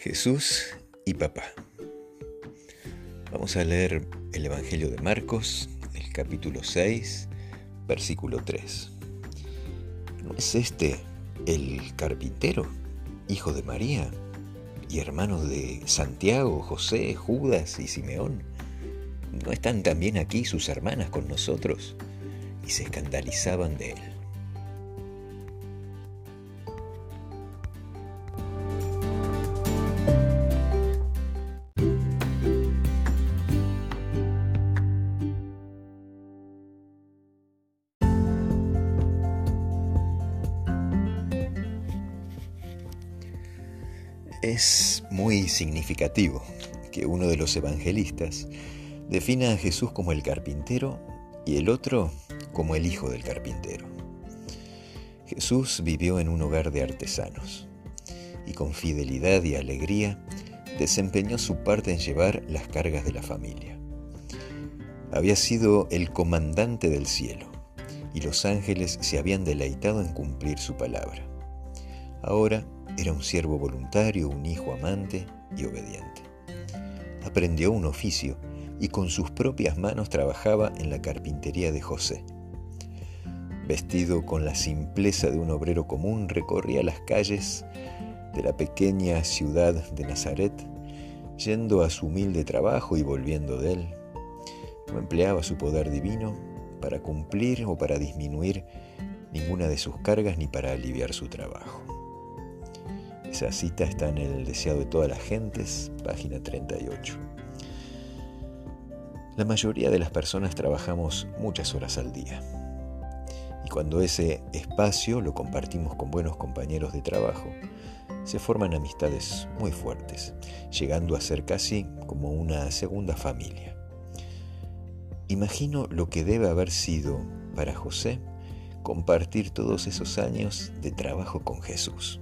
Jesús y papá. Vamos a leer el Evangelio de Marcos, el capítulo 6, versículo 3. ¿No es este el carpintero, hijo de María, y hermano de Santiago, José, Judas y Simeón? ¿No están también aquí sus hermanas con nosotros? Y se escandalizaban de él. Es muy significativo que uno de los evangelistas defina a Jesús como el carpintero y el otro como el hijo del carpintero. Jesús vivió en un hogar de artesanos y con fidelidad y alegría desempeñó su parte en llevar las cargas de la familia. Había sido el comandante del cielo y los ángeles se habían deleitado en cumplir su palabra. Ahora era un siervo voluntario, un hijo amante y obediente. Aprendió un oficio y con sus propias manos trabajaba en la carpintería de José. Vestido con la simpleza de un obrero común, recorría las calles de la pequeña ciudad de Nazaret, yendo a su humilde trabajo y volviendo de él. No empleaba su poder divino para cumplir o para disminuir ninguna de sus cargas ni para aliviar su trabajo. Esa cita está en el Deseado de todas las gentes, página 38. La mayoría de las personas trabajamos muchas horas al día. Y cuando ese espacio lo compartimos con buenos compañeros de trabajo, se forman amistades muy fuertes, llegando a ser casi como una segunda familia. Imagino lo que debe haber sido para José compartir todos esos años de trabajo con Jesús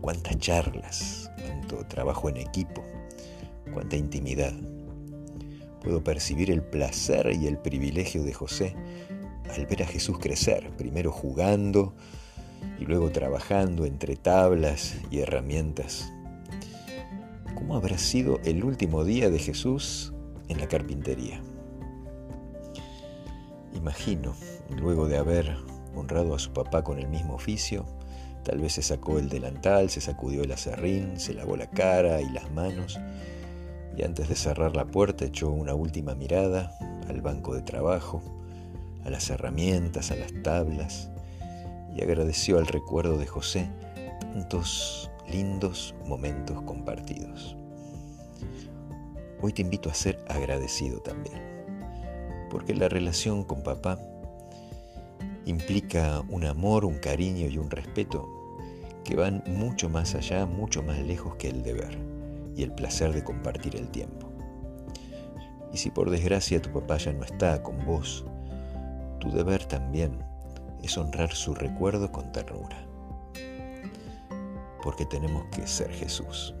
cuántas charlas, cuánto trabajo en equipo, cuánta intimidad. Puedo percibir el placer y el privilegio de José al ver a Jesús crecer, primero jugando y luego trabajando entre tablas y herramientas. ¿Cómo habrá sido el último día de Jesús en la carpintería? Imagino, luego de haber honrado a su papá con el mismo oficio, Tal vez se sacó el delantal, se sacudió el acerrín, se lavó la cara y las manos y antes de cerrar la puerta echó una última mirada al banco de trabajo, a las herramientas, a las tablas y agradeció al recuerdo de José tantos lindos momentos compartidos. Hoy te invito a ser agradecido también, porque la relación con papá implica un amor, un cariño y un respeto que van mucho más allá, mucho más lejos que el deber y el placer de compartir el tiempo. Y si por desgracia tu papá ya no está con vos, tu deber también es honrar su recuerdo con ternura. Porque tenemos que ser Jesús.